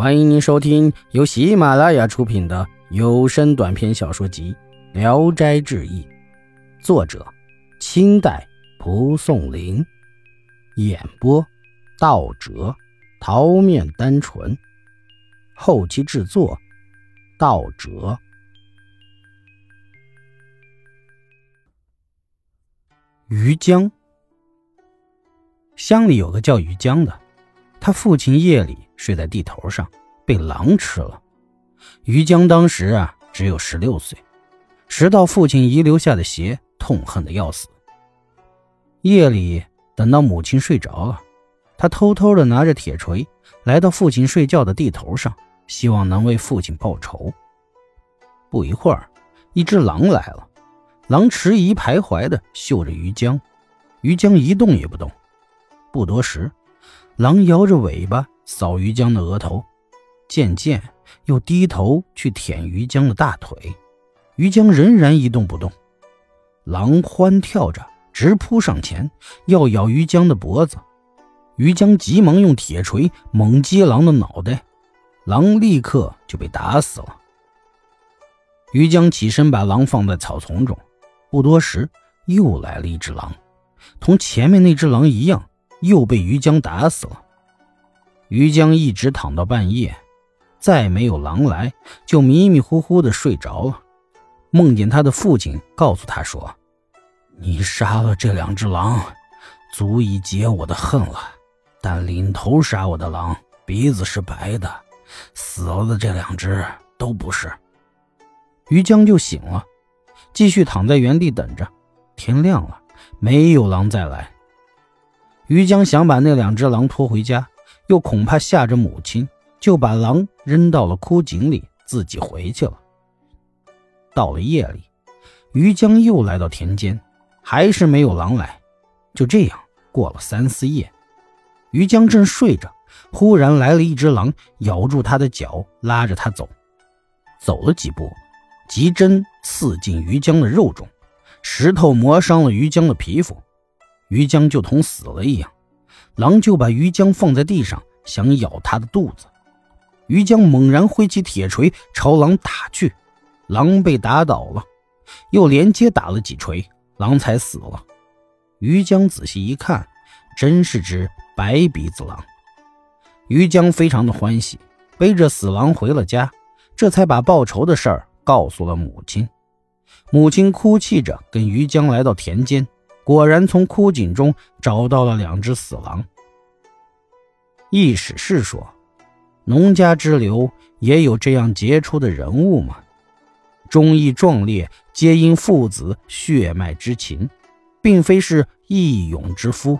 欢迎您收听由喜马拉雅出品的有声短篇小说集《聊斋志异》，作者：清代蒲松龄，演播：道哲、桃面单纯，后期制作：道哲。于江，乡里有个叫于江的，他父亲夜里。睡在地头上，被狼吃了。于江当时啊只有十六岁，拾到父亲遗留下的鞋，痛恨的要死。夜里等到母亲睡着了，他偷偷的拿着铁锤来到父亲睡觉的地头上，希望能为父亲报仇。不一会儿，一只狼来了，狼迟疑徘徊的嗅着于江，于江一动也不动。不多时，狼摇着尾巴。扫于江的额头，渐渐又低头去舔于江的大腿，于江仍然一动不动。狼欢跳着直扑上前，要咬于江的脖子。于江急忙用铁锤猛击狼的脑袋，狼立刻就被打死了。于江起身把狼放在草丛中，不多时又来了一只狼，同前面那只狼一样，又被于江打死了。于江一直躺到半夜，再没有狼来，就迷迷糊糊的睡着了。梦见他的父亲告诉他说：“你杀了这两只狼，足以解我的恨了。但领头杀我的狼鼻子是白的，死了的这两只都不是。”于江就醒了，继续躺在原地等着。天亮了，没有狼再来。于江想把那两只狼拖回家。又恐怕吓着母亲，就把狼扔到了枯井里，自己回去了。到了夜里，于江又来到田间，还是没有狼来。就这样过了三四夜，于江正睡着，忽然来了一只狼，咬住他的脚，拉着他走。走了几步，急针刺进于江的肉中，石头磨伤了于江的皮肤，于江就同死了一样。狼就把于江放在地上，想咬他的肚子。于江猛然挥起铁锤朝狼打去，狼被打倒了，又连接打了几锤，狼才死了。于江仔细一看，真是只白鼻子狼。于江非常的欢喜，背着死狼回了家，这才把报仇的事儿告诉了母亲。母亲哭泣着跟于江来到田间。果然从枯井中找到了两只死狼。易史是说：“农家之流也有这样杰出的人物吗？忠义壮烈，皆因父子血脉之情，并非是义勇之夫。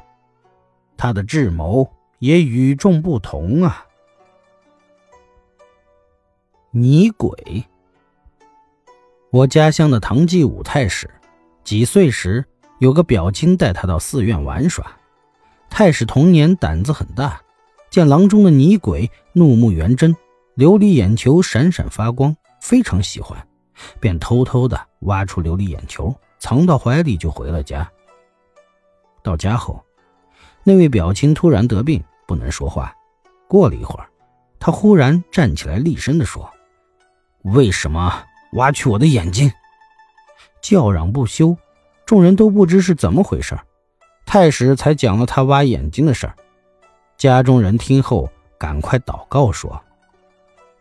他的智谋也与众不同啊。”泥鬼。我家乡的唐继武太史，几岁时？有个表亲带他到寺院玩耍，太史童年胆子很大，见郎中的泥鬼怒目圆睁，琉璃眼球闪闪发光，非常喜欢，便偷偷的挖出琉璃眼球，藏到怀里就回了家。到家后，那位表亲突然得病，不能说话。过了一会儿，他忽然站起来，厉声地说：“为什么挖去我的眼睛？”叫嚷不休。众人都不知是怎么回事，太史才讲了他挖眼睛的事儿。家中人听后，赶快祷告说：“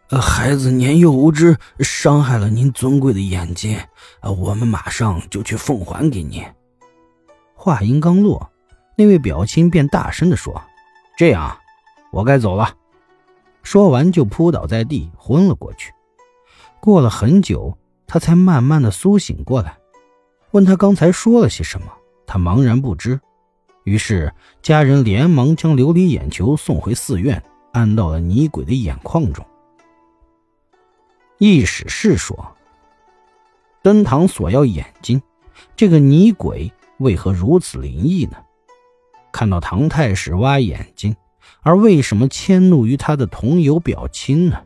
呃，孩子年幼无知，伤害了您尊贵的眼睛，呃，我们马上就去奉还给您。”话音刚落，那位表亲便大声地说：“这样，我该走了。”说完就扑倒在地，昏了过去。过了很久，他才慢慢的苏醒过来。问他刚才说了些什么，他茫然不知。于是家人连忙将琉璃眼球送回寺院，安到了泥鬼的眼眶中。易史是说：“登堂索要眼睛，这个泥鬼为何如此灵异呢？看到唐太史挖眼睛，而为什么迁怒于他的同游表亲呢？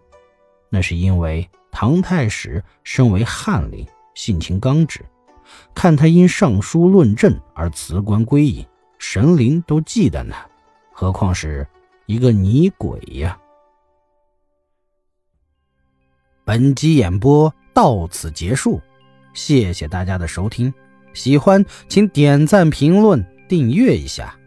那是因为唐太史身为翰林，性情刚直。”看他因上书论政而辞官归隐，神灵都忌惮他，何况是一个泥鬼呀？本集演播到此结束，谢谢大家的收听。喜欢请点赞、评论、订阅一下。